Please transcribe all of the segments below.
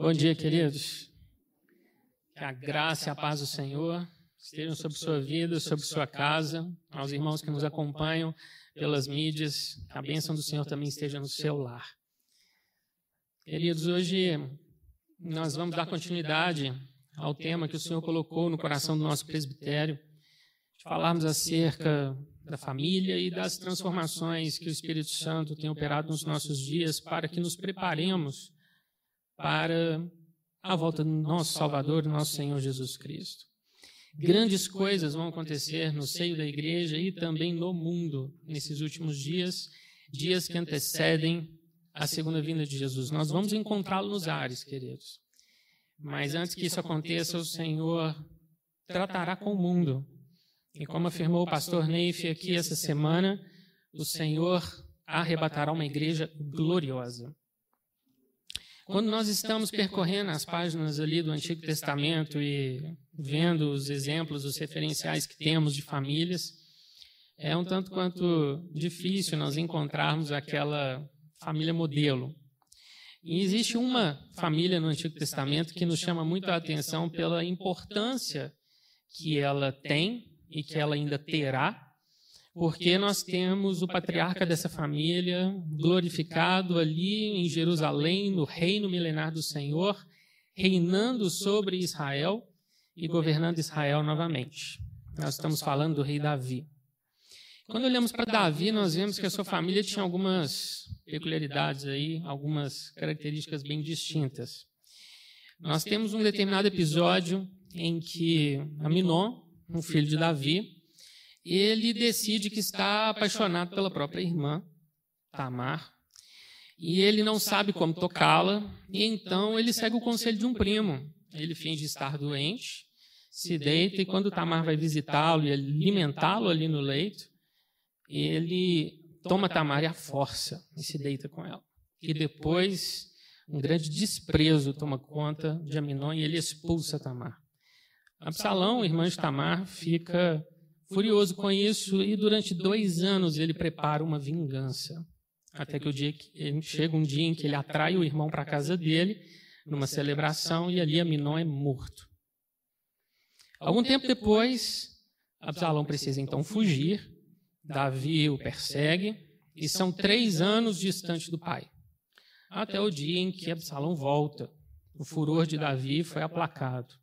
Bom dia, queridos. Que a graça e a paz do Senhor estejam sobre sua vida, sobre sua casa, aos irmãos que nos acompanham pelas mídias, que a bênção do Senhor também esteja no seu lar. Queridos, hoje nós vamos dar continuidade ao tema que o Senhor colocou no coração do nosso presbitério, de falarmos acerca da família e das transformações que o Espírito Santo tem operado nos nossos dias para que nos preparemos para a volta do nosso Salvador, do nosso Senhor Jesus Cristo. Grandes coisas vão acontecer no seio da igreja e também no mundo nesses últimos dias, dias que antecedem a segunda vinda de Jesus. Nós vamos encontrá-lo nos ares, queridos. Mas antes que isso aconteça, o Senhor tratará com o mundo. E como afirmou o pastor Neif aqui essa semana, o Senhor arrebatará uma igreja gloriosa. Quando nós estamos percorrendo as páginas ali do Antigo Testamento e vendo os exemplos, os referenciais que temos de famílias, é um tanto quanto difícil nós encontrarmos aquela família modelo. E existe uma família no Antigo Testamento que nos chama muito a atenção pela importância que ela tem e que ela ainda terá porque nós temos o patriarca dessa família glorificado ali em Jerusalém, no reino milenar do Senhor, reinando sobre Israel e governando Israel novamente. Nós estamos falando do rei Davi. Quando olhamos para Davi, nós vemos que a sua família tinha algumas peculiaridades aí, algumas características bem distintas. Nós temos um determinado episódio em que Aminon, um filho de Davi, ele decide que está apaixonado pela própria irmã, Tamar, e ele não sabe como tocá-la, e então ele segue o conselho de um primo. Ele finge estar doente, se deita, e quando Tamar vai visitá-lo e alimentá-lo ali no leito, ele toma Tamar e a força e se deita com ela. E depois, um grande desprezo toma conta de Aminon e ele expulsa Tamar. Absalão, irmã de Tamar, fica Furioso com isso, e durante dois anos ele prepara uma vingança. Até que o dia que chega um dia em que ele atrai o irmão para a casa dele, numa celebração, e ali Aminon é morto. Algum tempo depois, Absalão precisa então fugir, Davi o persegue, e são três anos distante do pai. Até o dia em que Absalão volta. O furor de Davi foi aplacado.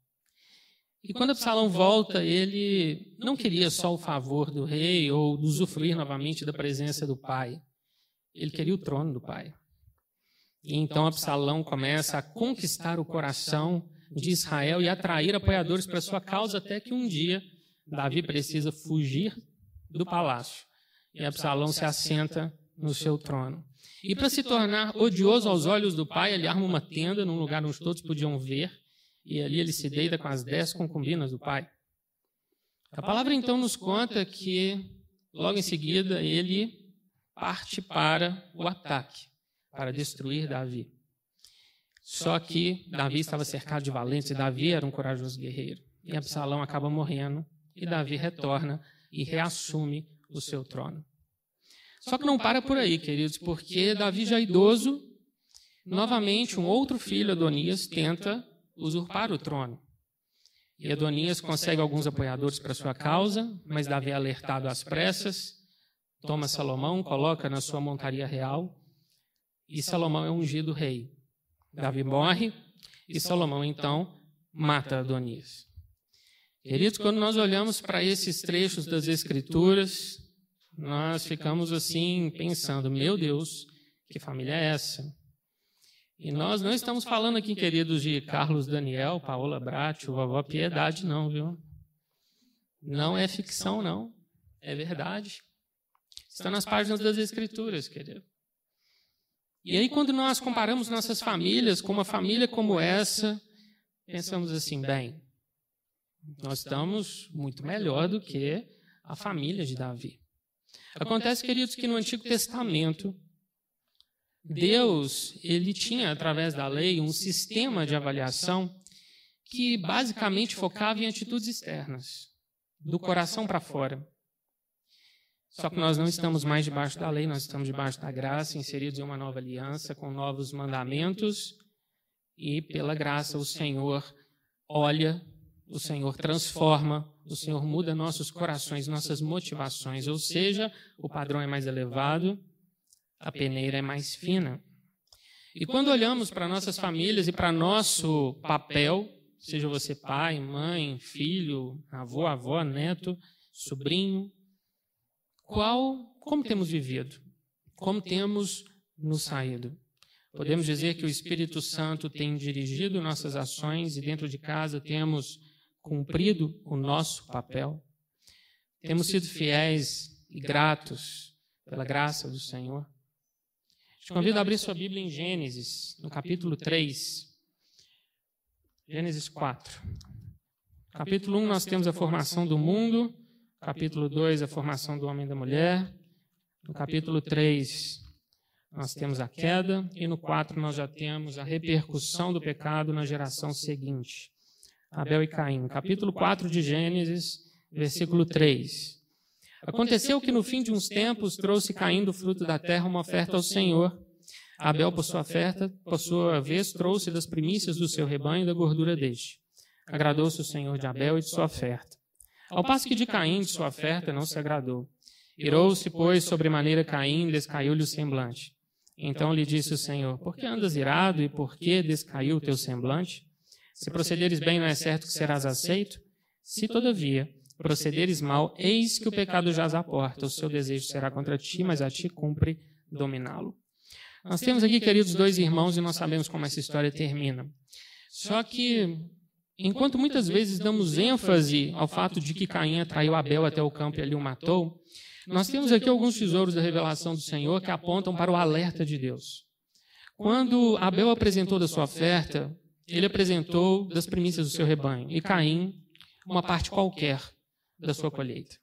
E quando Absalão volta, ele não queria só o favor do rei ou usufruir novamente da presença do pai. Ele queria o trono do pai. E então Absalão começa a conquistar o coração de Israel e atrair apoiadores para sua causa, até que um dia Davi precisa fugir do palácio. E Absalão se assenta no seu trono. E para se tornar odioso aos olhos do pai, ele arma uma tenda num lugar onde todos podiam ver e ali ele se deita com as dez concubinas do pai. A palavra então nos conta que, logo em seguida, ele parte para o ataque, para destruir Davi. Só que Davi estava cercado de valentes, e Davi era um corajoso guerreiro. E Absalão acaba morrendo, e Davi retorna e reassume o seu trono. Só que não para por aí, queridos, porque Davi já idoso, novamente um outro filho, Adonias, tenta usurpar o trono. E Adonias consegue alguns apoiadores para sua causa, mas Davi é alertado às pressas, toma Salomão, coloca na sua montaria real, e Salomão é ungido rei. Davi morre, e Salomão então mata Adonias. Queridos, quando nós olhamos para esses trechos das Escrituras, nós ficamos assim pensando: meu Deus, que família é essa? E nós não estamos falando aqui, queridos, de Carlos Daniel, Paola Bratti, vovó Piedade, não, viu? Não é ficção, não. É verdade. Está nas páginas das Escrituras, querido. E aí, quando nós comparamos nossas famílias com uma família como essa, pensamos assim, bem, nós estamos muito melhor do que a família de Davi. Acontece, queridos, que no Antigo Testamento, Deus, ele tinha através da lei um sistema de avaliação que basicamente focava em atitudes externas, do coração para fora. Só que nós não estamos mais debaixo da lei, nós estamos debaixo da graça, inseridos em uma nova aliança, com novos mandamentos e pela graça o Senhor olha, o Senhor transforma, o Senhor muda nossos corações, nossas motivações, ou seja, o padrão é mais elevado, a peneira é mais fina. E quando olhamos para nossas famílias e para nosso papel, seja você pai, mãe, filho, avô, avó, neto, sobrinho, qual, como temos vivido? Como temos nos saído? Podemos dizer que o Espírito Santo tem dirigido nossas ações e dentro de casa temos cumprido o nosso papel. Temos sido fiéis e gratos pela graça do Senhor. Te convido a abrir sua Bíblia em Gênesis, no capítulo 3. Gênesis 4. Capítulo 1, nós temos a formação do mundo. Capítulo 2, a formação do homem e da mulher. No capítulo 3, nós temos a queda, e no 4 nós já temos a repercussão do pecado na geração seguinte. Abel e Caim. Capítulo 4 de Gênesis, versículo 3. Aconteceu que no fim de uns tempos trouxe Caim do fruto da terra uma oferta ao Senhor. Abel, por sua oferta, por sua vez, trouxe das primícias do seu rebanho e da gordura deste. Agradou-se o Senhor de Abel e de sua oferta. Ao passo que de Caim, de sua oferta, não se agradou. Irou-se, pois, sobremaneira Caim, descaiu-lhe o semblante. Então lhe disse o Senhor: Por que andas irado e por que descaiu o teu semblante? Se procederes bem, não é certo que serás aceito? Se, todavia, procederes mal, eis que o pecado jaz à porta. O seu desejo será contra ti, mas a ti cumpre dominá-lo. Nós temos aqui, queridos, dois irmãos e nós sabemos como essa história termina. Só que, enquanto muitas vezes damos ênfase ao fato de que Caim atraiu Abel até o campo e ali o matou, nós temos aqui alguns tesouros da revelação do Senhor que apontam para o alerta de Deus. Quando Abel apresentou da sua oferta, ele apresentou das primícias do seu rebanho, e Caim, uma parte qualquer da sua colheita.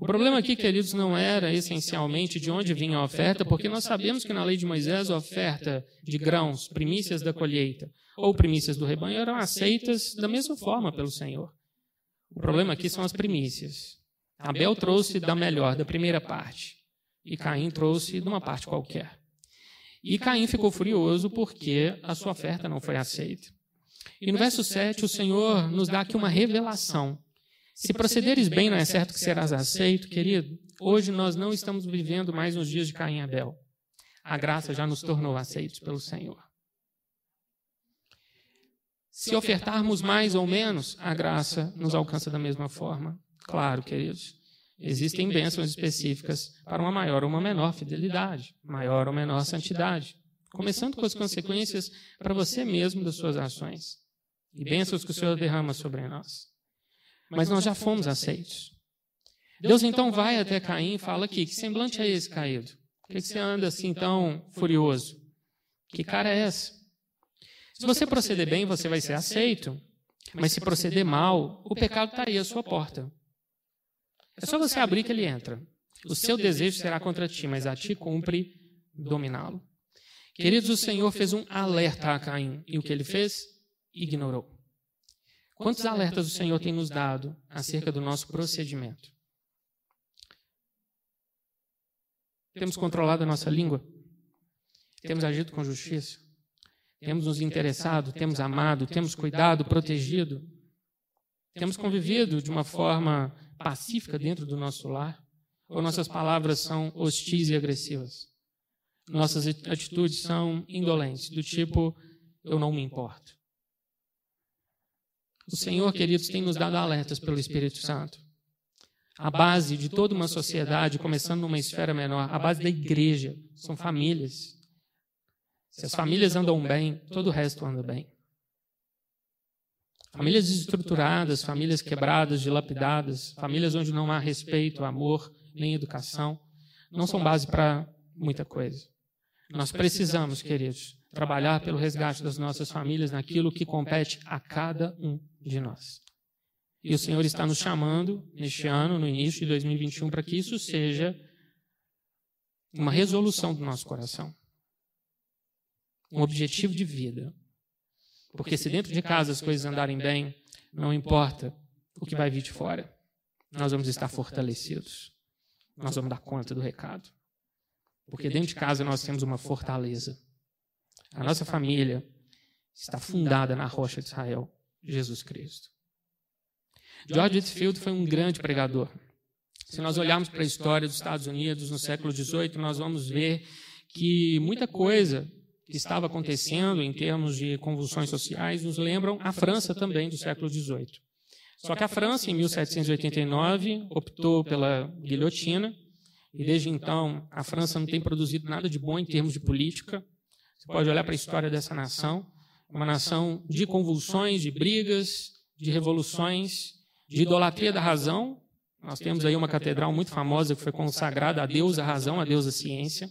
O problema aqui, queridos, não era essencialmente de onde vinha a oferta, porque nós sabemos que na lei de Moisés a oferta de grãos, primícias da colheita ou primícias do rebanho eram aceitas da mesma forma pelo Senhor. O problema aqui são as primícias. Abel trouxe da melhor, da primeira parte, e Caim trouxe de uma parte qualquer. E Caim ficou furioso porque a sua oferta não foi aceita. E no verso 7, o Senhor nos dá aqui uma revelação. Se procederes bem, não é certo que serás aceito, querido? Hoje nós não estamos vivendo mais nos dias de Caim e Abel. A graça já nos tornou aceitos pelo Senhor. Se ofertarmos mais ou menos, a graça nos alcança da mesma forma. Claro, queridos. Existem bênçãos específicas para uma maior ou uma menor fidelidade, maior ou menor santidade, começando com as consequências para você mesmo das suas ações e bênçãos que o Senhor derrama sobre nós. Mas nós já fomos aceitos. Deus então vai até Caim e fala aqui: que semblante é esse caído? Por que você anda assim tão furioso? Que cara é essa? Se você proceder bem, você vai ser aceito. Mas se proceder mal, o pecado está aí à sua porta. É só você abrir que ele entra. O seu desejo será contra ti, mas a ti cumpre dominá-lo. Queridos, o Senhor fez um alerta a Caim. E o que ele fez? Ignorou. Quantos alertas o Senhor tem nos dado acerca do nosso procedimento? Temos controlado a nossa língua? Temos agido com justiça? Temos nos interessado? Temos amado? Temos cuidado, protegido? Temos convivido de uma forma pacífica dentro do nosso lar? Ou nossas palavras são hostis e agressivas? Nossas atitudes são indolentes, do tipo, eu não me importo. O Senhor, queridos, tem nos dado alertas pelo Espírito Santo. A base de toda uma sociedade, começando numa esfera menor, a base da igreja, são famílias. Se as famílias andam bem, todo o resto anda bem. Famílias desestruturadas, famílias quebradas, dilapidadas, famílias onde não há respeito, amor, nem educação, não são base para muita coisa. Nós precisamos, queridos, trabalhar pelo resgate das nossas famílias naquilo que compete a cada um de nós. E o Senhor está nos chamando neste ano, no início de 2021, para que isso seja uma resolução do nosso coração, um objetivo de vida, porque se dentro de casa as coisas andarem bem, não importa o que vai vir de fora, nós vamos estar fortalecidos. Nós vamos dar conta do recado. Porque dentro de casa nós temos uma fortaleza. A nossa família está fundada na rocha de Israel, Jesus Cristo. George Whitefield foi um grande pregador. Se nós olharmos para a história dos Estados Unidos no século XVIII, nós vamos ver que muita coisa que estava acontecendo em termos de convulsões sociais nos lembram a França também do século XVIII. Só que a França, em 1789, optou pela guilhotina, e desde então a França não tem produzido nada de bom em termos de política. Você pode olhar para a história dessa nação, uma nação de convulsões, de brigas, de revoluções, de idolatria da razão. Nós temos aí uma catedral muito famosa que foi consagrada a Deus a razão, a Deus a ciência.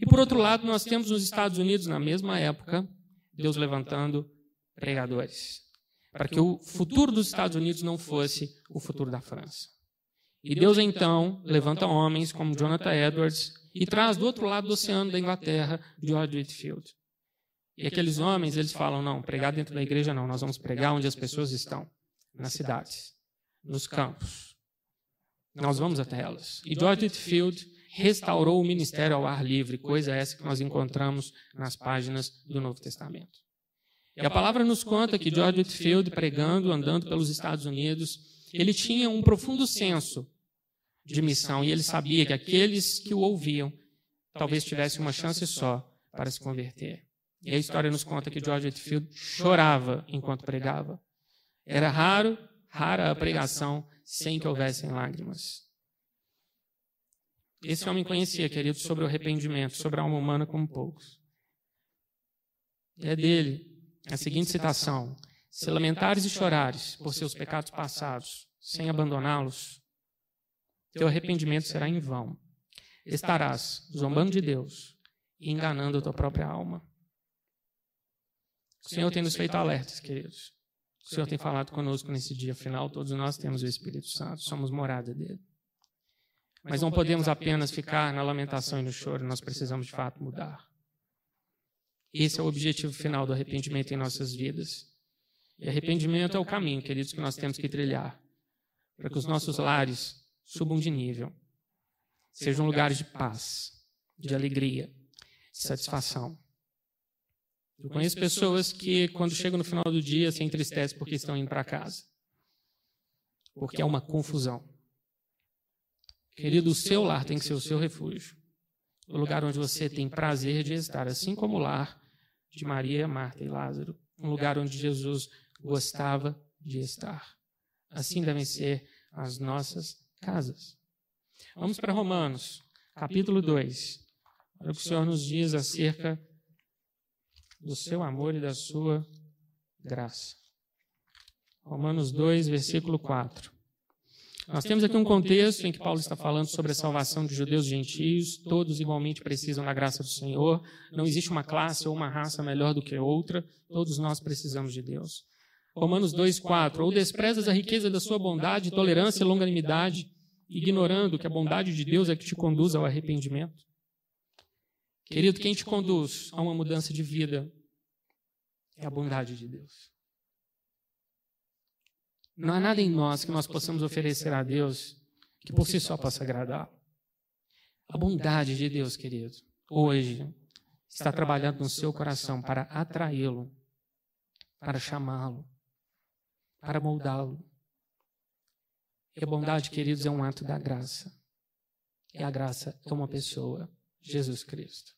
E por outro lado, nós temos nos Estados Unidos, na mesma época, Deus levantando pregadores, para que o futuro dos Estados Unidos não fosse o futuro da França. E Deus então levanta homens como Jonathan Edwards e traz do outro lado do oceano da Inglaterra George Whitefield. E aqueles homens, eles falam: não, pregar dentro da igreja não, nós vamos pregar onde as pessoas estão, nas cidades, nos campos. Nós vamos até elas. E George Whitefield restaurou o ministério ao ar livre, coisa essa que nós encontramos nas páginas do Novo Testamento. E a palavra nos conta que George Whitefield, pregando, andando pelos Estados Unidos, ele tinha um profundo senso de missão e ele sabia que aqueles que o ouviam talvez tivessem uma chance só para se converter. E a história nos conta que George Whitefield chorava enquanto pregava. Era raro, rara a pregação sem que houvessem lágrimas. Esse homem conhecia, querido, sobre o arrependimento, sobre a alma humana como poucos. É dele a seguinte citação: Se lamentares e chorares por seus pecados passados, sem abandoná-los, teu arrependimento será em vão. Estarás zombando de Deus e enganando a tua própria alma. O Senhor tem nos feito alertas, queridos. O Senhor tem falado conosco nesse dia final. Todos nós temos o Espírito Santo, somos morada dele. Mas não podemos apenas ficar na lamentação e no choro, nós precisamos de fato mudar. Esse é o objetivo final do arrependimento em nossas vidas. E arrependimento é o caminho, queridos, que nós temos que trilhar para que os nossos lares subam de nível, sejam lugares de paz, de alegria, de satisfação. Eu conheço pessoas que, quando chegam no final do dia, se entristecem porque estão indo para casa, porque é uma confusão. Querido, o seu lar tem que ser o seu refúgio. O lugar onde você tem prazer de estar, assim como o lar de Maria, Marta e Lázaro. Um lugar onde Jesus gostava de estar. Assim devem ser as nossas casas. Vamos para Romanos, capítulo 2. Olha o que o Senhor nos diz acerca do seu amor e da sua graça. Romanos 2, versículo 4. Nós temos aqui um contexto em que Paulo está falando sobre a salvação de judeus e gentios, todos igualmente precisam da graça do Senhor, não existe uma classe ou uma raça melhor do que outra, todos nós precisamos de Deus. Romanos 2,4: Ou desprezas a riqueza da sua bondade, tolerância e longanimidade, ignorando que a bondade de Deus é que te conduz ao arrependimento? Querido, quem te conduz a uma mudança de vida é a bondade de Deus. Não há nada em nós que nós possamos oferecer a Deus que por si só possa agradar. A bondade de Deus, querido, hoje está trabalhando no seu coração para atraí-lo, para chamá-lo, para moldá-lo. E a bondade, queridos, é um ato da graça. E a graça é uma pessoa, Jesus Cristo.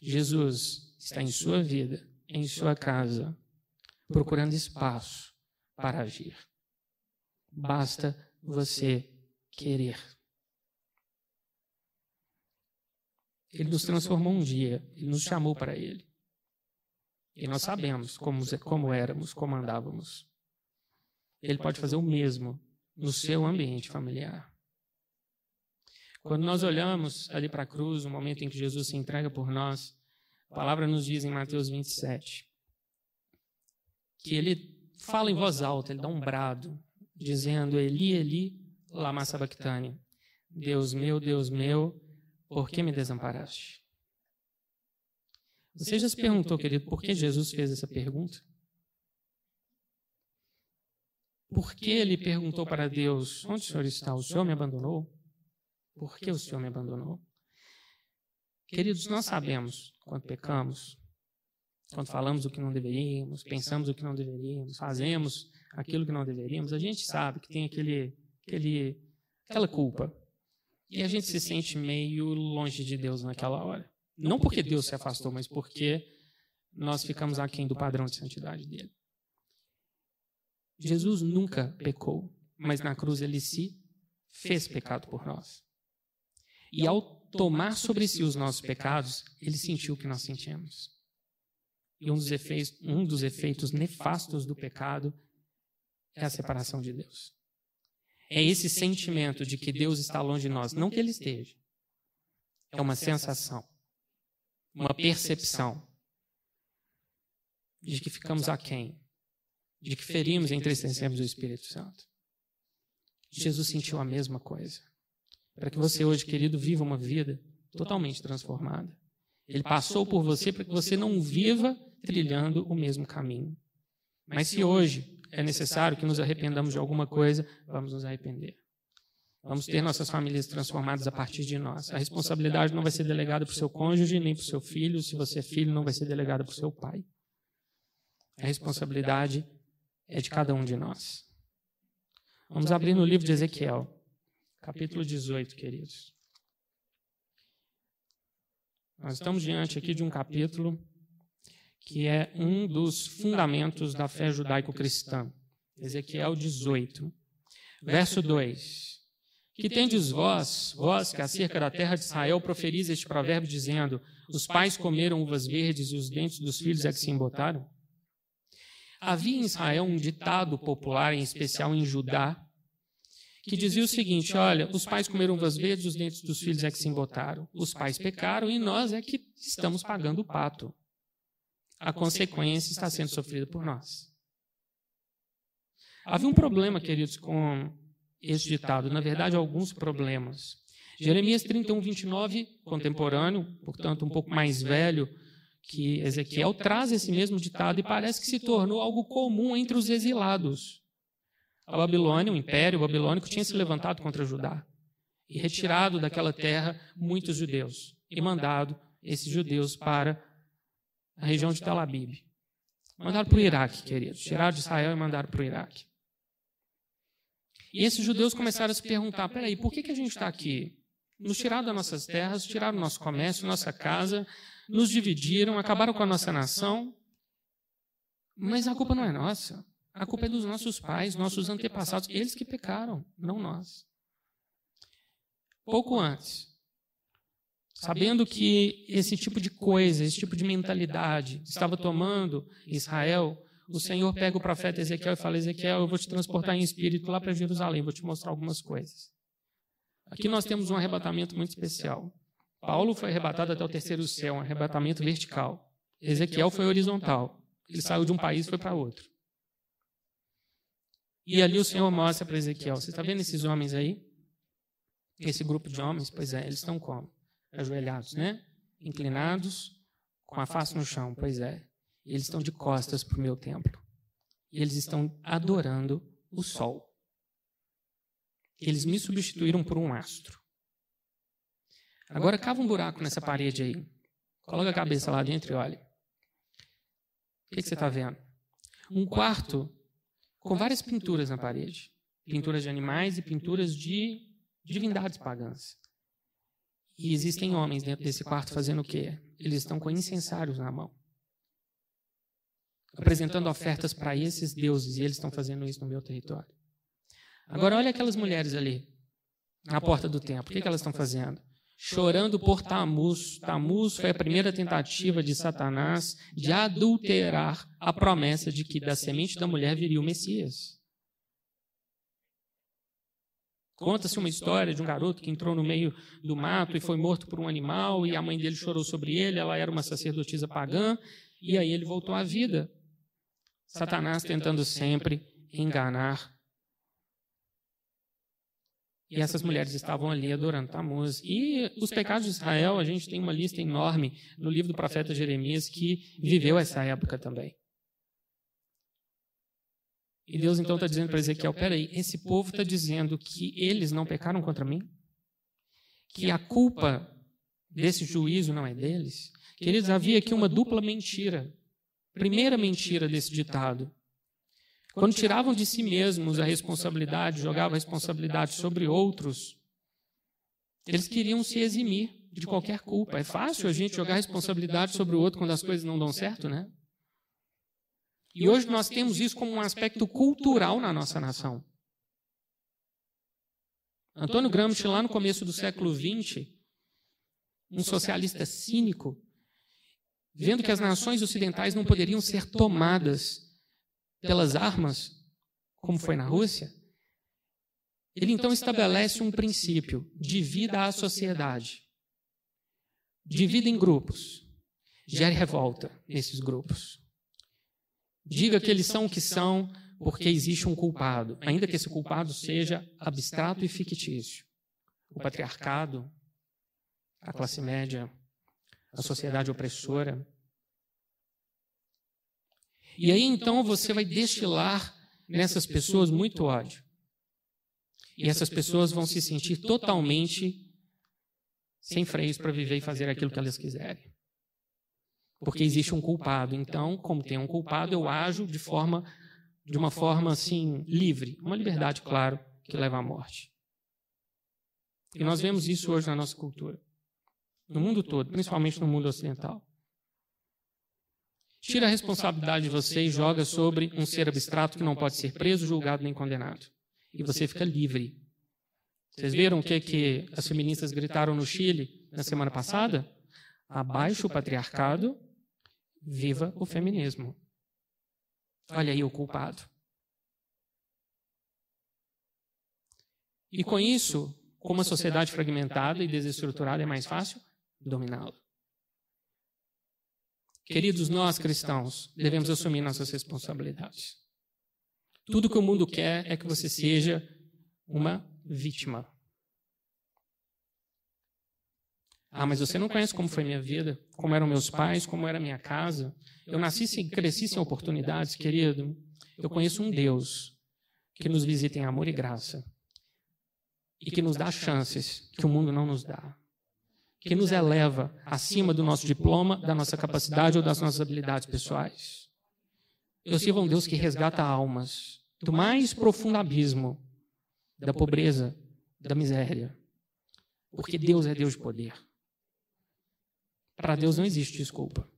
Jesus está em sua vida, em sua casa, procurando espaço para agir. Basta você querer. Ele nos transformou um dia, ele nos chamou para ele. E nós sabemos como, como éramos, como andávamos. Ele pode fazer o mesmo no seu ambiente familiar. Quando nós olhamos ali para a cruz, o momento em que Jesus se entrega por nós, a palavra nos diz em Mateus 27 que ele fala em voz alta, ele dá um brado, dizendo: Eli, Eli, lama sabachthani. Deus meu, Deus meu, por que me desamparaste? Você já se perguntou, querido, por que Jesus fez essa pergunta? Por que ele perguntou para Deus: Onde o Senhor está? O Senhor me abandonou? Por que o Senhor me abandonou? Queridos, nós sabemos quando pecamos, quando falamos o que não deveríamos, pensamos o que não deveríamos, fazemos aquilo que não deveríamos, a gente sabe que tem aquele, aquele, aquela culpa. E a gente se sente meio longe de Deus naquela hora. Não porque Deus se afastou, mas porque nós ficamos aquém do padrão de santidade dele. Jesus nunca pecou, mas na cruz ele se fez pecado por nós. E ao tomar sobre si os nossos pecados, ele sentiu o que nós sentimos. E um dos efeitos, um dos efeitos nefastos do pecado é a separação de Deus. É esse sentimento de que Deus está longe de nós, não que ele esteja. É uma sensação, uma percepção de que ficamos aquém, de que ferimos e entristecemos o Espírito Santo. Jesus sentiu a mesma coisa. Para que você hoje, querido, viva uma vida totalmente transformada. Ele passou por você para que você não viva trilhando o mesmo caminho. Mas se hoje é necessário que nos arrependamos de alguma coisa, vamos nos arrepender. Vamos ter nossas famílias transformadas a partir de nós. A responsabilidade não vai ser delegada para o seu cônjuge, nem para o seu filho. Se você é filho, não vai ser delegada para o seu pai. A responsabilidade é de cada um de nós. Vamos abrir no livro de Ezequiel, capítulo 18, queridos. Nós estamos diante aqui de um capítulo que é um dos fundamentos da fé judaico-cristã. Ezequiel 18, verso 2. Que tendes vós, vós que acerca da terra de Israel proferis este provérbio, dizendo: Os pais comeram uvas verdes e os dentes dos filhos é que se embotaram? Havia em Israel um ditado popular, em especial em Judá, que dizia o seguinte: Olha, os pais comeram uvas verdes, os dentes dos filhos é que se embotaram. Os pais pecaram e nós é que estamos pagando o pato. A consequência está sendo sofrida por nós. Havia um problema, queridos, com esse ditado. Na verdade, alguns problemas. Jeremias 31, 29, contemporâneo, portanto, um pouco mais velho que Ezequiel traz esse mesmo ditado e parece que se tornou algo comum entre os exilados. A Babilônia, o Império Babilônico, tinha se levantado contra Judá e retirado daquela terra muitos judeus e mandado esses judeus para a região de Tel Aviv. Mandaram para o Iraque, queridos. Tiraram de Israel e mandaram para o Iraque. E esses judeus começaram a se perguntar: peraí, por que, que a gente está aqui? Nos tiraram das nossas terras, tiraram o nosso comércio, nossa casa, nos dividiram, acabaram com a nossa nação. Mas a culpa não é nossa. A culpa é dos nossos pais, nossos antepassados, eles que pecaram, não nós. Pouco antes, sabendo que esse tipo de coisa, esse tipo de mentalidade estava tomando Israel, o Senhor pega o profeta Ezequiel e fala: Ezequiel, eu vou te transportar em espírito lá para Jerusalém, vou te mostrar algumas coisas. Aqui nós temos um arrebatamento muito especial. Paulo foi arrebatado até o terceiro céu, um arrebatamento vertical. Ezequiel foi horizontal. Ele saiu de um país e foi para outro. E ali o Senhor mostra para Ezequiel: Você está vendo esses homens aí? Esse grupo de homens? Pois é, eles estão como? Ajoelhados, né? Inclinados, com a face no chão. Pois é. Eles estão de costas para o meu templo. E eles estão adorando o sol. Eles me substituíram por um astro. Agora cava um buraco nessa parede aí. Coloca a cabeça lá dentro e olha. O que, que você está vendo? Um quarto com várias pinturas na parede. Pinturas de animais e pinturas de divindades pagãs. E existem homens dentro desse quarto fazendo o quê? Eles estão com incensários na mão. Apresentando ofertas para esses deuses. E eles estão fazendo isso no meu território. Agora, olha aquelas mulheres ali, na porta do templo. O que, que elas estão fazendo? Chorando por Tamuz. Tamuz foi a primeira tentativa de Satanás de adulterar a promessa de que da semente da mulher viria o Messias. Conta-se uma história de um garoto que entrou no meio do mato e foi morto por um animal, e a mãe dele chorou sobre ele. Ela era uma sacerdotisa pagã, e aí ele voltou à vida. Satanás tentando sempre enganar e essas mulheres estavam ali adorando Tammuz. E os pecados de Israel, a gente tem uma lista enorme no livro do profeta Jeremias que viveu essa época também. E Deus então está dizendo para Ezequiel: peraí, esse povo está dizendo que eles não pecaram contra mim? Que a culpa desse juízo não é deles? Queridos, havia aqui uma dupla mentira Primeira mentira desse ditado. Quando tiravam de si mesmos a responsabilidade, jogavam a responsabilidade sobre outros, eles queriam se eximir de qualquer culpa. É fácil a gente jogar a responsabilidade sobre o outro quando as coisas não dão certo, né? E hoje nós temos isso como um aspecto cultural na nossa nação. Antônio Gramsci, lá no começo do século XX, um socialista cínico, vendo que as nações ocidentais não poderiam ser tomadas pelas armas, como foi na Rússia, ele então estabelece um princípio: divida a sociedade. Divida em grupos. Gere revolta nesses grupos. Diga que eles são o que são porque existe um culpado, ainda que esse culpado seja abstrato e fictício. O patriarcado, a classe média, a sociedade opressora. E aí então você vai destilar nessas pessoas muito ódio. E essas pessoas vão se sentir totalmente sem freios para viver e fazer aquilo que elas quiserem. Porque existe um culpado. Então, como tem um culpado, eu ajo de forma de uma forma assim livre, uma liberdade, claro, que leva à morte. E nós vemos isso hoje na nossa cultura, no mundo todo, principalmente no mundo ocidental. Tira a responsabilidade de você e joga sobre um ser abstrato que não pode ser preso, julgado nem condenado. E você fica livre. Vocês viram o que, que as feministas gritaram no Chile na semana passada? Abaixo o patriarcado, viva o feminismo. Olha aí o culpado. E com isso, como a sociedade fragmentada e desestruturada é mais fácil dominá-la. Queridos, nós cristãos devemos assumir nossas responsabilidades. Tudo que o mundo quer é que você seja uma vítima. Ah, mas você não conhece como foi minha vida, como eram meus pais, como era minha casa. Eu nasci e cresci sem oportunidades, querido. Eu conheço um Deus que nos visita em amor e graça e que nos dá chances que o mundo não nos dá. Que nos eleva acima do nosso diploma, da nossa capacidade ou das nossas habilidades pessoais. Eu sirvo a um Deus que resgata almas do mais profundo abismo da pobreza, da miséria. Porque Deus é Deus de poder. Para Deus não existe desculpa.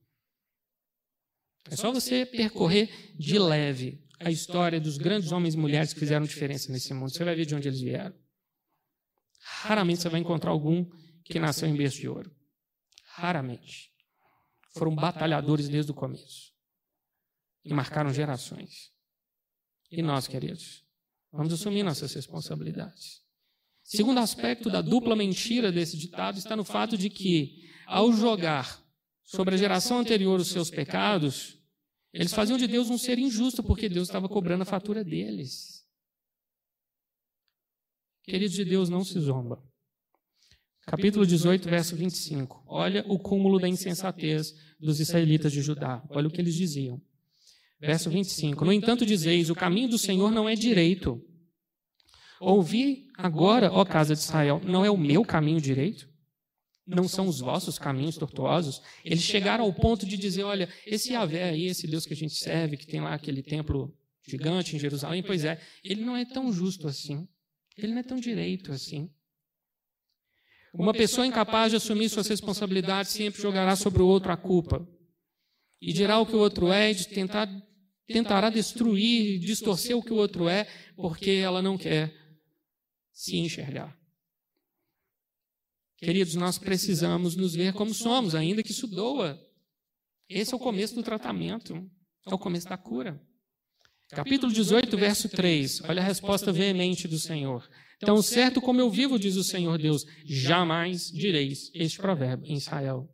É só você percorrer de leve a história dos grandes homens e mulheres que fizeram diferença nesse mundo. Você vai ver de onde eles vieram. Raramente você vai encontrar algum que nasceu em berço de ouro. Raramente. Foram batalhadores desde o começo. E marcaram gerações. E nós, queridos, vamos assumir nossas responsabilidades. Segundo aspecto da dupla mentira desse ditado está no fato de que ao jogar sobre a geração anterior os seus pecados, eles faziam de Deus um ser injusto, porque Deus estava cobrando a fatura deles. Queridos de Deus, não se zomba. Capítulo 18, verso 25. Olha o cúmulo da insensatez dos israelitas de Judá. Olha o que eles diziam. Verso 25. No entanto, dizeis: o caminho do Senhor não é direito. Ouvi agora, ó casa de Israel, não é o meu caminho direito? não são os vossos caminhos tortuosos. Eles chegaram ao ponto de dizer: olha, esse Yahvé aí, esse Deus que a gente serve, que tem lá aquele templo gigante em Jerusalém, pois é, ele não é tão justo assim. Ele não é tão direito assim. Uma pessoa incapaz de assumir suas responsabilidades sempre jogará sobre o outro a culpa. E dirá o que o outro é, e de tentar, tentará destruir, distorcer o que o outro é, porque ela não quer se enxergar. Queridos, nós precisamos nos ver como somos, ainda que isso doa. Esse é o começo do tratamento, é o começo da cura. Capítulo 18, verso 3. Olha a resposta veemente do Senhor. Tão certo como eu vivo, diz o Senhor Deus, jamais direis este provérbio em Israel.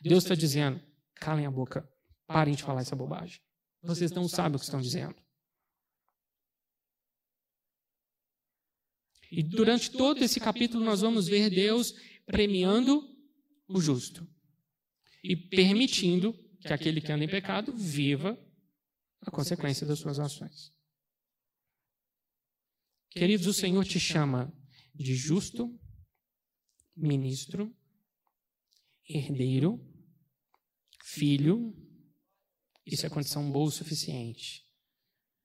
Deus está dizendo: calem a boca, parem de falar essa bobagem. Vocês não sabem o que estão dizendo. E durante todo esse capítulo nós vamos ver Deus premiando o justo e permitindo que aquele que anda em pecado viva a consequência das suas ações. Queridos, o Senhor te chama de justo, ministro, herdeiro, filho, Isso é condição boa o suficiente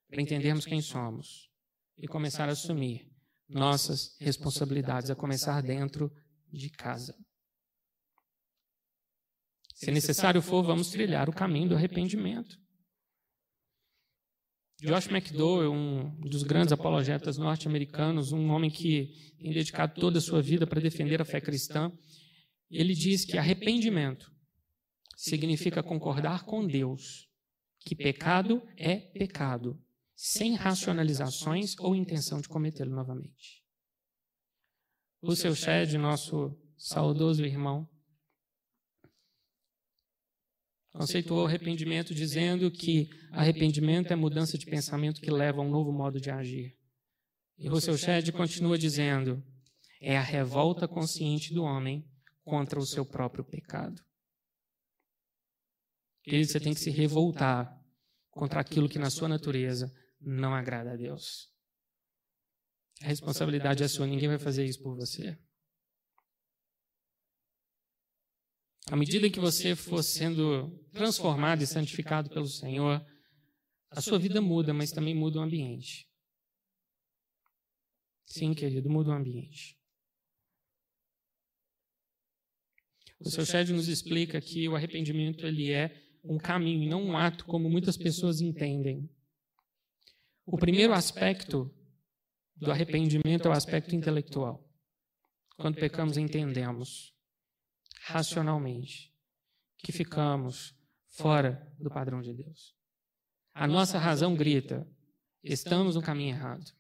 para entendermos quem somos e começar a assumir nossas responsabilidades, a começar dentro de casa. Se necessário for, vamos trilhar o caminho do arrependimento. Josh McDowell, um dos grandes apologetas norte-americanos, um homem que tem dedicado toda a sua vida para defender a fé cristã, ele diz que arrependimento significa concordar com Deus que pecado é pecado, sem racionalizações ou intenção de cometê-lo novamente. O seu Shed, nosso saudoso irmão, conceituou arrependimento dizendo que arrependimento é mudança de pensamento que leva a um novo modo de agir. E Russell Shedd continua dizendo: é a revolta consciente do homem contra o seu próprio pecado. Querido, você tem que se revoltar contra aquilo que na sua natureza não agrada a Deus. A responsabilidade é sua, ninguém vai fazer isso por você. À medida que você for sendo transformado e santificado pelo Senhor, a sua vida muda, mas também muda o ambiente. Sim, querido, muda o ambiente. O seu Shed nos explica que o arrependimento ele é um caminho não um ato como muitas pessoas entendem. O primeiro aspecto do arrependimento é o aspecto intelectual. Quando pecamos, entendemos racionalmente que ficamos fora do padrão de Deus. A nossa razão grita: estamos no caminho errado.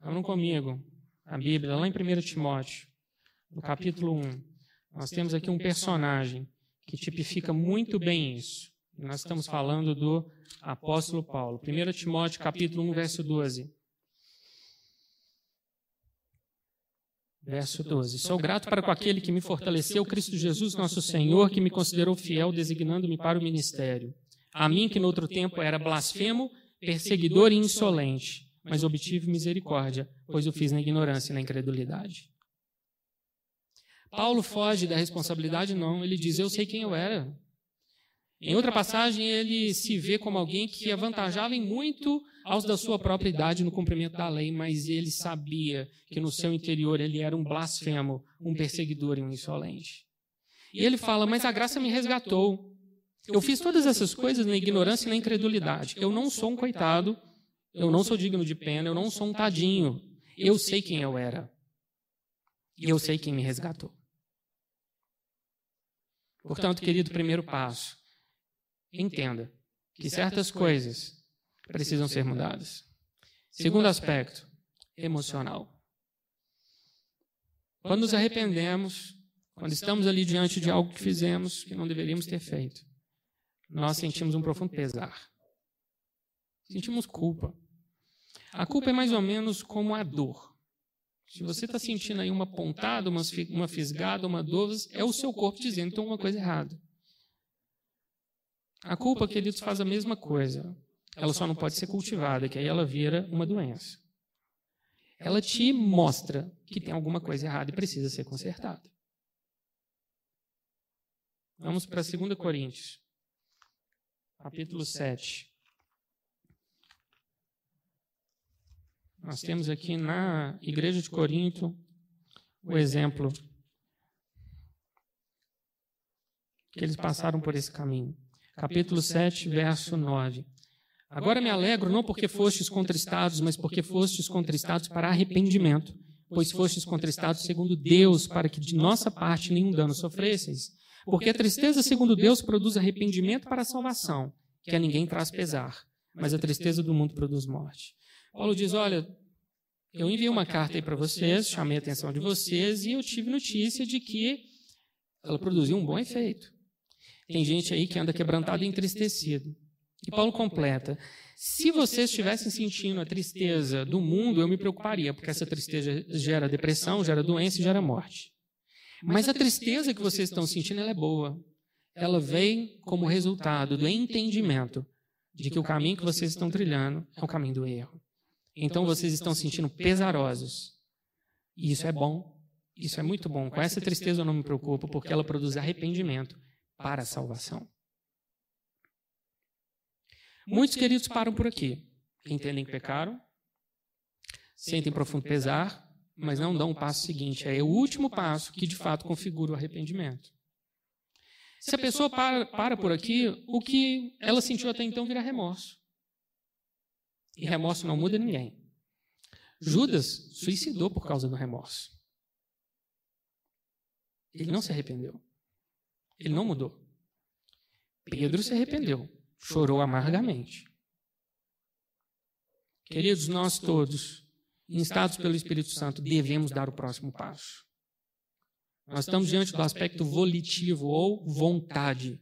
Vamos comigo, a Bíblia, lá em 1 Timóteo, no capítulo 1. Nós temos aqui um personagem que tipifica muito bem isso. Nós estamos falando do apóstolo Paulo. 1 Timóteo, capítulo 1, verso 12. Verso 12. Sou grato para com aquele que me fortaleceu, Cristo Jesus, nosso Senhor, que me considerou fiel, designando-me para o ministério. A mim, que no outro tempo era blasfemo, perseguidor e insolente, mas obtive misericórdia, pois o fiz na ignorância e na incredulidade. Paulo foge da responsabilidade, não. Ele diz: Eu sei quem eu era. Em outra passagem, ele se vê como alguém que avantajava em muito aos da sua própria idade no cumprimento da lei, mas ele sabia que no seu interior ele era um blasfemo, um perseguidor e um insolente. E ele fala: Mas a graça me resgatou. Eu fiz todas essas coisas na ignorância e na incredulidade. Eu não sou um coitado, eu não sou digno de pena, eu não sou um tadinho. Eu sei quem eu era. E eu sei quem me resgatou. Portanto, querido, primeiro passo, entenda que certas coisas precisam ser mudadas. Segundo aspecto, emocional. Quando nos arrependemos, quando estamos ali diante de algo que fizemos que não deveríamos ter feito, nós sentimos um profundo pesar. Sentimos culpa. A culpa é mais ou menos como a dor. Se você está sentindo aí uma pontada, uma, fisgada, uma dor, é o seu corpo dizendo que tem alguma coisa errada. A culpa, queridos, faz a mesma coisa. Ela só não pode ser cultivada, que aí ela vira uma doença. Ela te mostra que tem alguma coisa errada e precisa ser consertada. Vamos para 2 Coríntios, capítulo 7. Nós temos aqui na igreja de Corinto o exemplo que eles passaram por esse caminho. Capítulo 7, verso 9. Agora me alegro não porque fostes contristados, mas porque fostes contristados para arrependimento, pois fostes contristados segundo Deus, para que de nossa parte nenhum dano sofresseis. Porque a tristeza segundo Deus produz arrependimento para a salvação, que a ninguém traz pesar, mas a tristeza do mundo produz morte. Paulo diz: Olha, eu enviei uma carta aí para vocês, chamei a atenção de vocês e eu tive notícia de que ela produziu um bom efeito. Tem gente aí que anda quebrantado e entristecido. E Paulo completa: se vocês estivessem sentindo a tristeza do mundo, eu me preocuparia, porque essa tristeza gera depressão, gera doença e gera morte. Mas a tristeza que vocês estão sentindo é boa. Ela vem como resultado do entendimento de que o caminho que vocês estão trilhando é o caminho do erro. Então vocês estão sentindo pesarosos. E isso é bom. Isso é muito bom. Com essa tristeza eu não me preocupo, porque ela produz arrependimento para a salvação. Muitos queridos param por aqui. Entendem que pecaram, sentem profundo pesar, mas não dão o passo seguinte. É o último passo que de fato configura o arrependimento. Se a pessoa para, para por aqui, o que ela sentiu até então vira remorso. E remorso não muda ninguém. Judas suicidou por causa do remorso. Ele não se arrependeu. Ele não mudou. Pedro se arrependeu, chorou amargamente. Queridos, nós todos, instados pelo Espírito Santo, devemos dar o próximo passo. Nós estamos diante do aspecto volitivo ou vontade.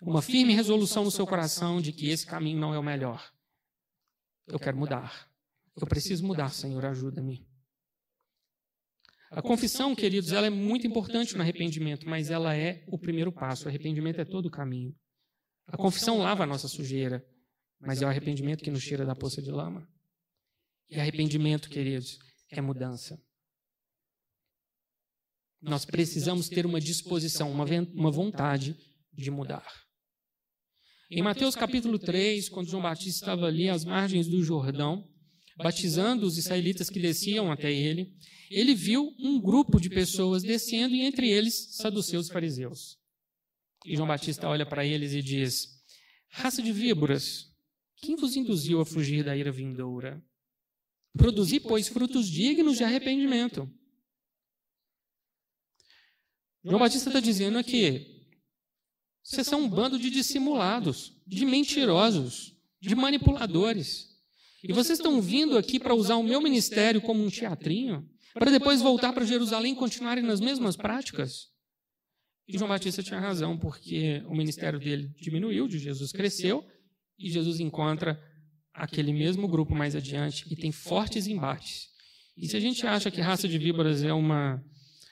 Uma firme resolução no seu coração de que esse caminho não é o melhor. Eu quero mudar. Eu preciso mudar, Senhor, ajuda-me. A confissão, queridos, ela é muito importante no arrependimento, mas ela é o primeiro passo. O arrependimento é todo o caminho. A confissão lava a nossa sujeira, mas é o arrependimento que nos tira da poça de lama. E arrependimento, queridos, é mudança. Nós precisamos ter uma disposição, uma vontade de mudar. Em Mateus capítulo 3, quando João Batista estava ali às margens do Jordão, batizando os israelitas que desciam até ele, ele viu um grupo de pessoas descendo e entre eles saduceus e fariseus. E João Batista olha para eles e diz: Raça de víboras, quem vos induziu a fugir da ira vindoura? Produzi, pois, frutos dignos de arrependimento. João Batista está dizendo aqui: vocês são um bando de dissimulados, de mentirosos, de manipuladores. E vocês estão vindo aqui para usar o meu ministério como um teatrinho, para depois voltar para Jerusalém e continuarem nas mesmas práticas? E João Batista tinha razão, porque o ministério dele diminuiu, de Jesus cresceu, e Jesus encontra aquele mesmo grupo mais adiante e tem fortes embates. E se a gente acha que raça de víboras é uma,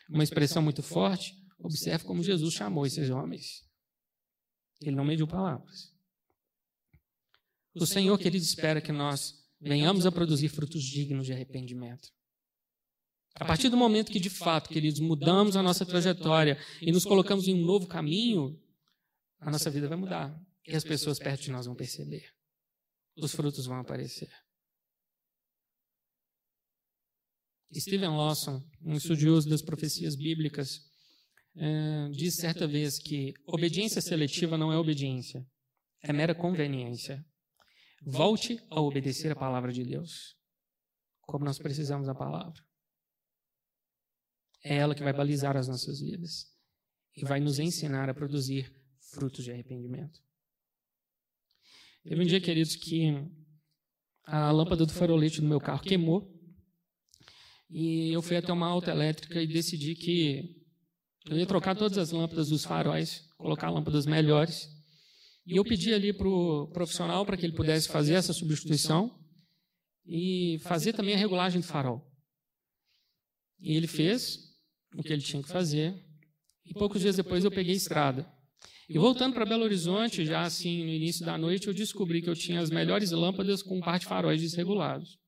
uma expressão muito forte, observe como Jesus chamou esses homens. Ele não mediu palavras. O Senhor, querido, espera que nós venhamos a produzir frutos dignos de arrependimento. A partir do momento que, de fato, queridos, mudamos a nossa trajetória e nos colocamos em um novo caminho, a nossa vida vai mudar. E as pessoas perto de nós vão perceber. Os frutos vão aparecer. Stephen Lawson, um estudioso das profecias bíblicas, é, disse certa vez que obediência seletiva não é obediência, é mera conveniência. Volte a obedecer a palavra de Deus, como nós precisamos da palavra. É ela que vai balizar as nossas vidas e vai nos ensinar a produzir frutos de arrependimento. Teve um dia, queridos, que a lâmpada do farolete do meu carro queimou e eu fui até uma alta elétrica e decidi que eu ia trocar todas as lâmpadas dos faróis, colocar lâmpadas melhores e eu pedi ali para o profissional para que ele pudesse fazer essa substituição e fazer também a regulagem do farol. E ele fez o que ele tinha que fazer. E poucos dias depois eu peguei estrada. E voltando para Belo Horizonte, já assim no início da noite, eu descobri que eu tinha as melhores lâmpadas com um par de faróis desregulados.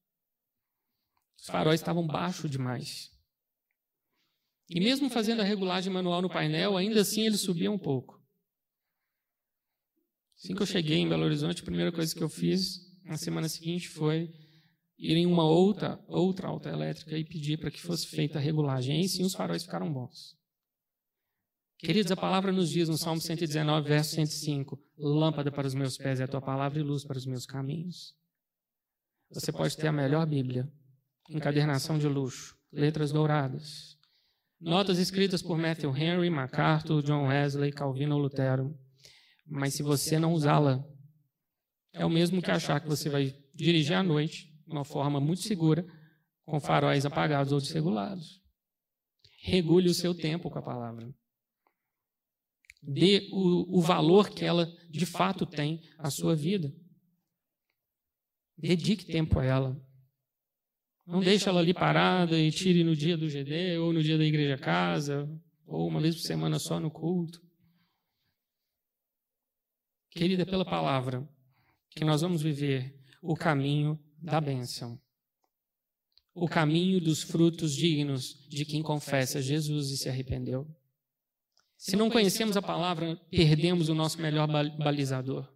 Os faróis estavam baixos demais. E mesmo fazendo a regulagem manual no painel, ainda assim eles subiam um pouco. Assim que eu cheguei em Belo Horizonte, a primeira coisa que eu fiz na semana seguinte foi ir em uma outra, outra alta elétrica e pedir para que fosse feita a regulagem. Aí sim os faróis ficaram bons. Queridos, a palavra nos diz no Salmo 119, verso 105: Lâmpada para os meus pés é a tua palavra e luz para os meus caminhos. Você pode ter a melhor Bíblia, encadernação de luxo, letras douradas, notas escritas por Matthew Henry, MacArthur, John Wesley, Calvino Lutero mas se você não usá-la, é o mesmo que achar que você vai dirigir à noite, de uma forma muito segura, com faróis apagados ou desregulados. Regule o seu tempo com a palavra. Dê o, o valor que ela de fato tem à sua vida. Dedique tempo a ela. Não deixe ela ali parada e tire no dia do GD, ou no dia da igreja casa, ou uma vez por semana só no culto. Querida, pela palavra, que nós vamos viver o caminho da bênção. O caminho dos frutos dignos de quem confessa Jesus e se arrependeu. Se não conhecemos a palavra, perdemos o nosso melhor balizador.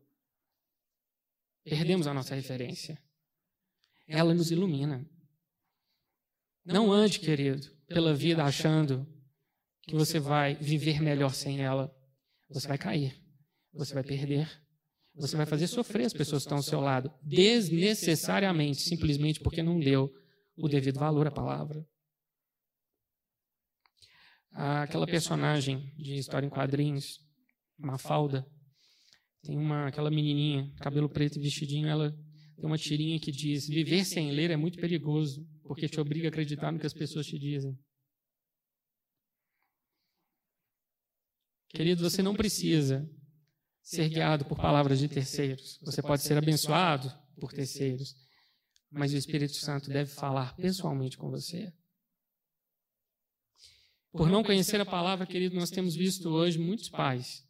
perdemos a nossa referência. Ela nos ilumina. Não ande, querido, pela vida achando que você vai viver melhor sem ela. Você vai cair, você vai perder, você vai fazer sofrer as pessoas que estão ao seu lado, desnecessariamente, simplesmente porque não deu o devido valor à palavra. Aquela personagem de história em quadrinhos, Mafalda, tem uma, aquela menininha, cabelo preto e vestidinho, ela tem uma tirinha que diz: Viver sem ler é muito perigoso, porque te obriga a acreditar no que as pessoas te dizem. Querido, você não precisa ser guiado por palavras de terceiros. Você pode ser abençoado por terceiros, mas o Espírito Santo deve falar pessoalmente com você. Por não conhecer a palavra, querido, nós temos visto hoje muitos pais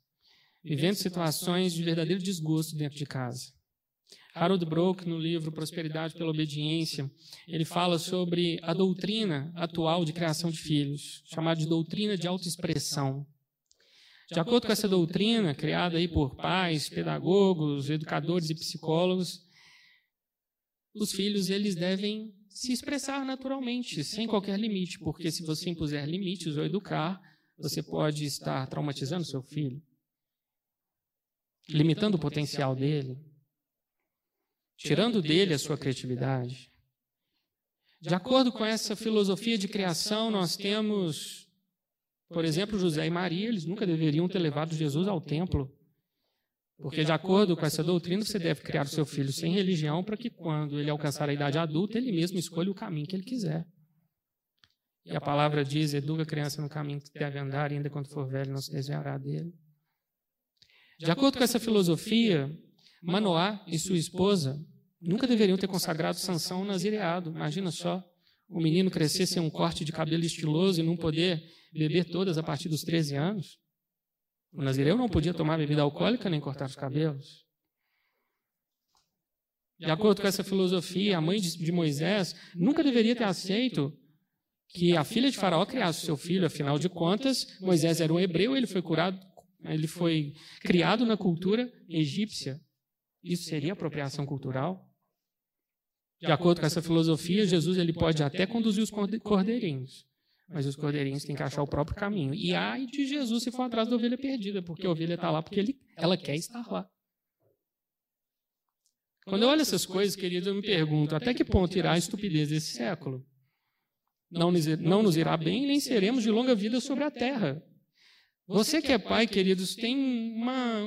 vivendo situações de verdadeiro desgosto dentro de casa. Harold Brook, no livro Prosperidade pela Obediência, ele fala sobre a doutrina atual de criação de filhos, chamada de doutrina de autoexpressão. De acordo com essa doutrina, criada aí por pais, pedagogos, educadores e psicólogos, os filhos eles devem se expressar naturalmente, sem qualquer limite, porque se você impuser limites ou educar, você pode estar traumatizando seu filho, limitando o potencial dele, tirando dele a sua criatividade. De acordo com essa filosofia de criação, nós temos por exemplo, José e Maria, eles nunca deveriam ter levado Jesus ao templo. Porque, de acordo com essa doutrina, você deve criar o seu filho sem religião para que, quando ele alcançar a idade adulta, ele mesmo escolha o caminho que ele quiser. E a palavra diz: educa a criança no caminho que deve andar, e ainda quando for velho, não se desviará dele. De acordo com essa filosofia, Manoá e sua esposa nunca deveriam ter consagrado Sansão nazireado. Imagina só, o menino crescer sem um corte de cabelo estiloso e não poder beber todas a partir dos 13 anos. O nazireu não podia tomar bebida alcoólica nem cortar os cabelos. De acordo com essa filosofia, a mãe de Moisés nunca deveria ter aceito que a filha de Faraó criasse seu filho, afinal de contas, Moisés era um hebreu, ele foi curado, ele foi criado na cultura egípcia. Isso seria apropriação cultural? De acordo com essa filosofia, Jesus ele pode até conduzir os cordeirinhos, mas os cordeirinhos têm que achar o próprio caminho. E ai de Jesus se for atrás da ovelha perdida, porque a ovelha está lá porque ele, ela quer estar lá. Quando eu olho essas coisas, querido, eu me pergunto até que ponto irá a estupidez desse século? Não, não nos irá bem, nem seremos de longa vida sobre a terra. Você que é pai, queridos, tem uma,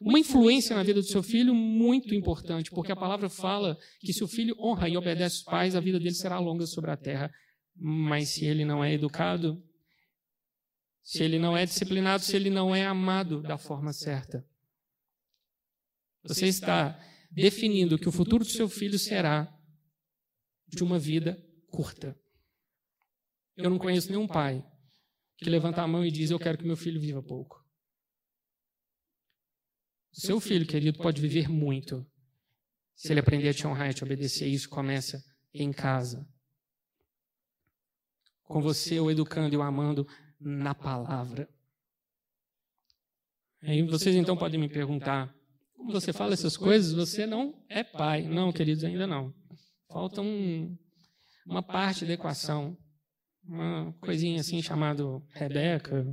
uma influência na vida do seu filho muito importante, porque a palavra fala que se o filho honra e obedece os pais, a vida dele será longa sobre a terra. Mas se ele não é educado, se ele não é disciplinado, se ele não é amado da forma certa, você está definindo que o futuro do seu filho será de uma vida curta. Eu não conheço nenhum pai que levanta a mão e diz: Eu quero que meu filho viva pouco. Seu filho, querido, pode viver muito se ele aprender a te honrar e te obedecer. Isso começa em casa com você o educando e o amando na palavra. Aí vocês então podem me perguntar: como você fala essas coisas? Você não é pai. Não, queridos, ainda não. Falta um, uma parte da equação. Uma coisinha assim chamado Rebeca,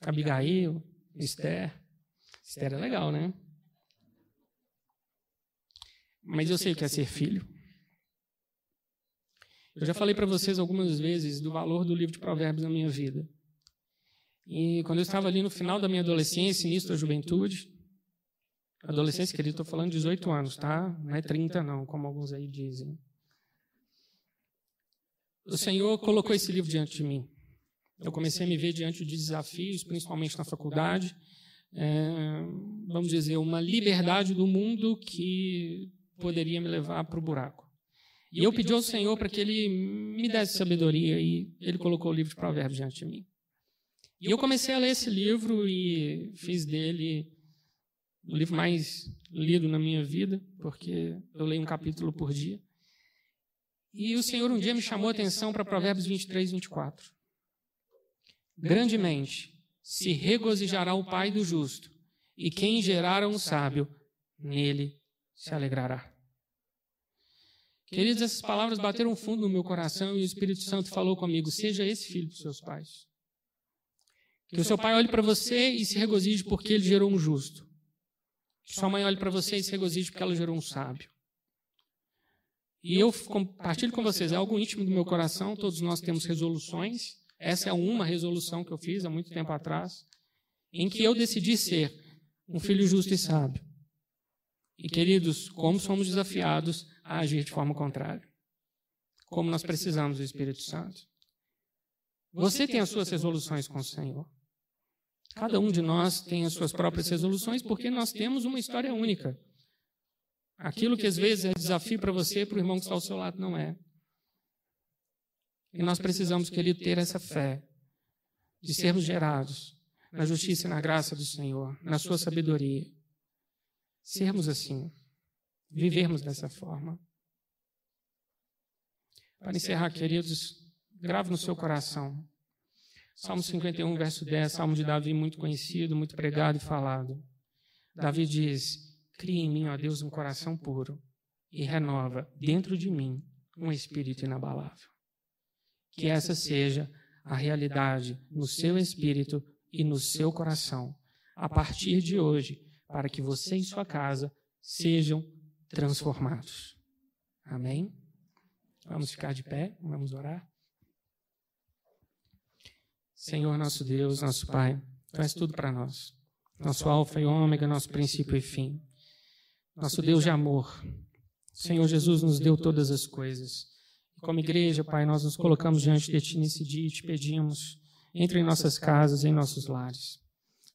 Abigail, Esther. Esther é legal, né? Mas eu sei o que é ser filho. Eu já falei para vocês algumas vezes do valor do livro de Provérbios na minha vida. E quando eu estava ali no final da minha adolescência, início da juventude, adolescência, querido, estou falando de 18 anos, tá? Não é 30 não, como alguns aí dizem. O Senhor colocou esse livro diante de mim. Eu comecei a me ver diante de desafios, principalmente na faculdade. É, vamos dizer, uma liberdade do mundo que poderia me levar para o buraco. E eu pedi ao Senhor para que Ele me desse sabedoria e Ele colocou o livro de Provérbios diante de mim. E eu comecei a ler esse livro e fiz dele o livro mais lido na minha vida, porque eu leio um capítulo por dia. E o Senhor um dia me chamou a atenção para Provérbios 23, 24. Grandemente se regozijará o pai do justo, E quem gerar um sábio, nele se alegrará. Queridos, essas palavras bateram fundo no meu coração e o Espírito Santo falou comigo: seja esse filho dos seus pais. Que o seu pai olhe para você e se regozije porque ele gerou um justo. Que sua mãe olhe para você e se regozije porque ela gerou um sábio. E eu compartilho com vocês, é algo íntimo do meu coração, todos nós temos resoluções. Essa é uma resolução que eu fiz há muito tempo atrás, em que eu decidi ser um filho justo e sábio. E queridos, como somos desafiados a agir de forma contrária. Como nós precisamos do Espírito Santo. Você tem as suas resoluções com o Senhor. Cada um de nós tem as suas próprias resoluções porque nós temos uma história única. Aquilo que às vezes é desafio para você, para o irmão que está ao seu lado, não é. E nós precisamos, querido, ter essa fé de sermos gerados na justiça e na graça do Senhor, na sua sabedoria. Sermos assim, vivermos dessa forma. Para encerrar, queridos, grave no seu coração. Salmo 51, verso 10, Salmo de Davi, muito conhecido, muito pregado e falado. Davi diz: Cria em mim, ó Deus, um coração puro e renova dentro de mim um espírito inabalável. Que essa seja a realidade no seu espírito e no seu coração, a partir de hoje, para que você e sua casa sejam transformados. Amém? Vamos ficar de pé, vamos orar. Senhor nosso Deus, nosso Pai, Tu és tudo para nós. Nosso alfa e ômega, nosso princípio e fim nosso Deus de amor. Senhor Jesus nos deu todas as coisas. Como igreja, Pai, nós nos colocamos diante de Ti nesse dia e te pedimos, entre em nossas casas, em nossos lares.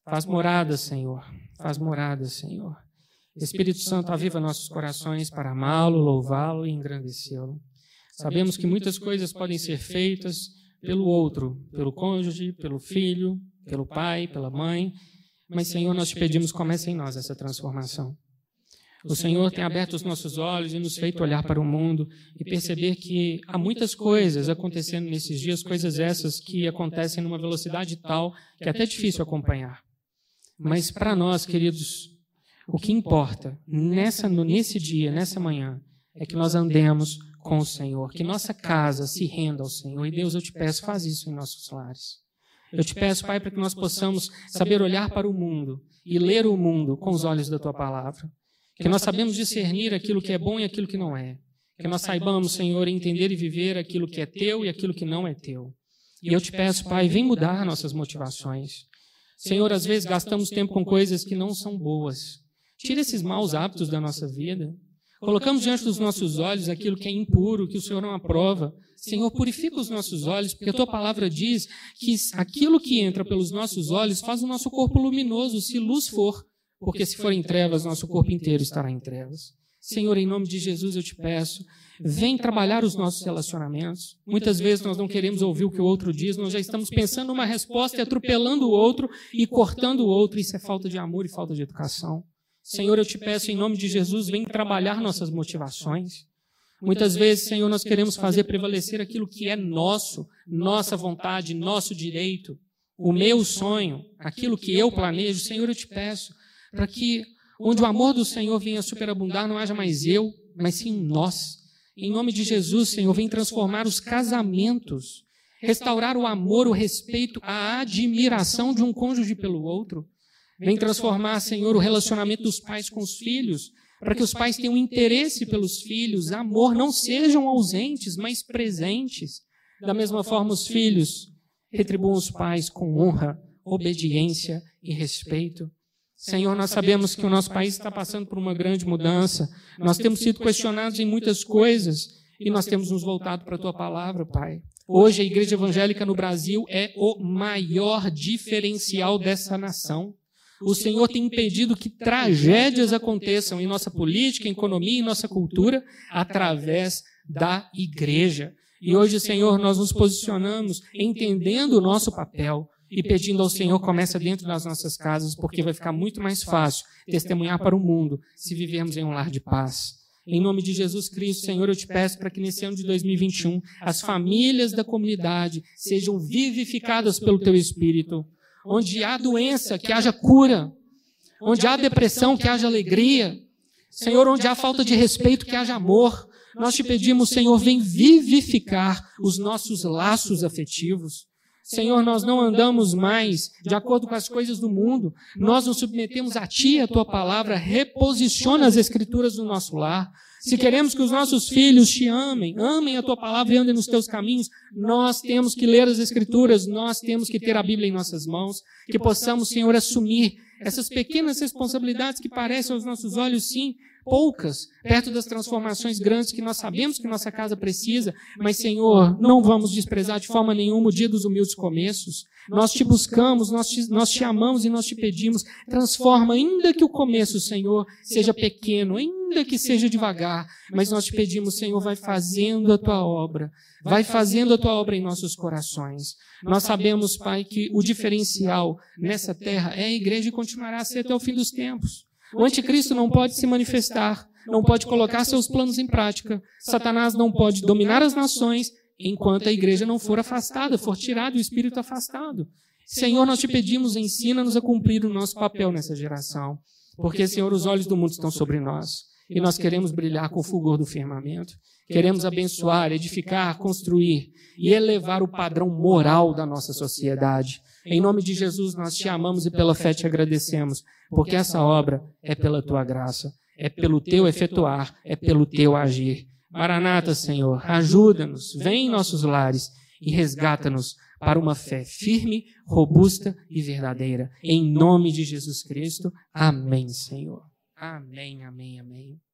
Faz morada, Senhor. Faz morada, Senhor. Espírito Santo, aviva nossos corações para amá-lo, louvá-lo e engrandecê-lo. Sabemos que muitas coisas podem ser feitas pelo outro, pelo cônjuge, pelo filho, pelo pai, pela mãe, mas, Senhor, nós te pedimos, comece em nós essa transformação. O Senhor tem aberto os nossos olhos e nos feito olhar para o mundo e perceber que há muitas coisas acontecendo nesses dias, coisas essas que acontecem numa velocidade tal que é até difícil acompanhar. Mas para nós, queridos, o que importa nessa, nesse dia, nessa manhã, é que nós andemos com o Senhor, que nossa casa se renda ao Senhor. E Deus, eu te peço, faz isso em nossos lares. Eu te peço, Pai, para que nós possamos saber olhar para o mundo e ler o mundo com os olhos da tua palavra que nós sabemos discernir aquilo que é bom e aquilo que não é. Que nós saibamos, Senhor, entender e viver aquilo que é teu e aquilo que não é teu. E eu te peço, Pai, vem mudar nossas motivações. Senhor, às vezes gastamos tempo com coisas que não são boas. Tira esses maus hábitos da nossa vida. Colocamos diante dos nossos olhos aquilo que é impuro, que o Senhor não aprova. Senhor, purifica os nossos olhos, porque a tua palavra diz que aquilo que entra pelos nossos olhos faz o nosso corpo luminoso, se luz for porque se for em trevas, nosso corpo inteiro estará em trevas. Senhor, em nome de Jesus eu te peço, vem trabalhar os nossos relacionamentos. Muitas vezes nós não queremos ouvir o que o outro diz, nós já estamos pensando numa resposta e atropelando o outro e cortando o outro. Isso é falta de amor e falta de educação. Senhor, eu te peço em nome de Jesus, vem trabalhar nossas motivações. Muitas vezes, Senhor, nós queremos fazer prevalecer aquilo que é nosso, nossa vontade, nosso direito, o meu sonho, aquilo que eu planejo. Senhor, eu te peço, para que onde o amor do Senhor venha superabundar, não haja mais eu, mas sim nós. Em nome de Jesus, Senhor, vem transformar os casamentos, restaurar o amor, o respeito, a admiração de um cônjuge pelo outro. Vem transformar, Senhor, o relacionamento dos pais com os filhos, para que os pais tenham interesse pelos filhos, amor, não sejam ausentes, mas presentes. Da mesma forma, os filhos retribuam os pais com honra, obediência e respeito. Senhor, nós sabemos que o nosso país está passando por uma grande mudança. Nós temos sido questionados em muitas coisas e nós temos nos voltado para a tua palavra, Pai. Hoje a igreja evangélica no Brasil é o maior diferencial dessa nação. O Senhor tem impedido que tragédias aconteçam em nossa política, economia e nossa cultura através da igreja. E hoje, Senhor, nós nos posicionamos entendendo o nosso papel, e pedindo ao Senhor, começa dentro das nossas casas, porque vai ficar muito mais fácil testemunhar para o mundo se vivermos em um lar de paz. Em nome de Jesus Cristo, Senhor, eu te peço para que nesse ano de 2021 as famílias da comunidade sejam vivificadas pelo teu Espírito. Onde há doença, que haja cura. Onde há depressão, que haja alegria. Senhor, onde há falta de respeito, que haja amor. Nós te pedimos, Senhor, vem vivificar os nossos laços afetivos. Senhor, nós não andamos mais de acordo com as coisas do mundo. Nós nos submetemos a Ti, a Tua palavra, reposiciona as Escrituras do nosso lar. Se queremos que os nossos filhos te amem, amem a Tua palavra e andem nos Teus caminhos, nós temos que ler as Escrituras, nós temos que ter a Bíblia em nossas mãos, que possamos, Senhor, assumir essas pequenas responsabilidades que parecem aos nossos olhos, sim, poucas, perto das transformações grandes que nós sabemos que nossa casa precisa, mas, Senhor, não vamos desprezar de forma nenhuma o dia dos humildes começos. Nós te buscamos, nós te, nós te amamos e nós te pedimos, transforma, ainda que o começo, Senhor, seja pequeno, ainda que seja devagar, mas nós te pedimos, Senhor, vai fazendo a tua obra, vai fazendo a tua obra em nossos corações. Nós sabemos, Pai, que o diferencial nessa terra é a igreja e continuará a ser até o fim dos tempos. O anticristo não pode se manifestar, não pode colocar seus planos em prática. Satanás não pode dominar as nações enquanto a igreja não for afastada, for tirado o espírito afastado. Senhor, nós te pedimos, ensina-nos a cumprir o nosso papel nessa geração. Porque, Senhor, os olhos do mundo estão sobre nós. E nós queremos brilhar com o fulgor do firmamento. Queremos abençoar, edificar, construir e elevar o padrão moral da nossa sociedade. Em nome de Jesus, nós te amamos e pela fé te agradecemos, porque essa obra é pela tua graça, é pelo teu efetuar, é pelo teu agir. Maranata, Senhor, ajuda-nos, vem em nossos lares e resgata-nos para uma fé firme, robusta e verdadeira. Em nome de Jesus Cristo. Amém, Senhor. Amém, amém, amém.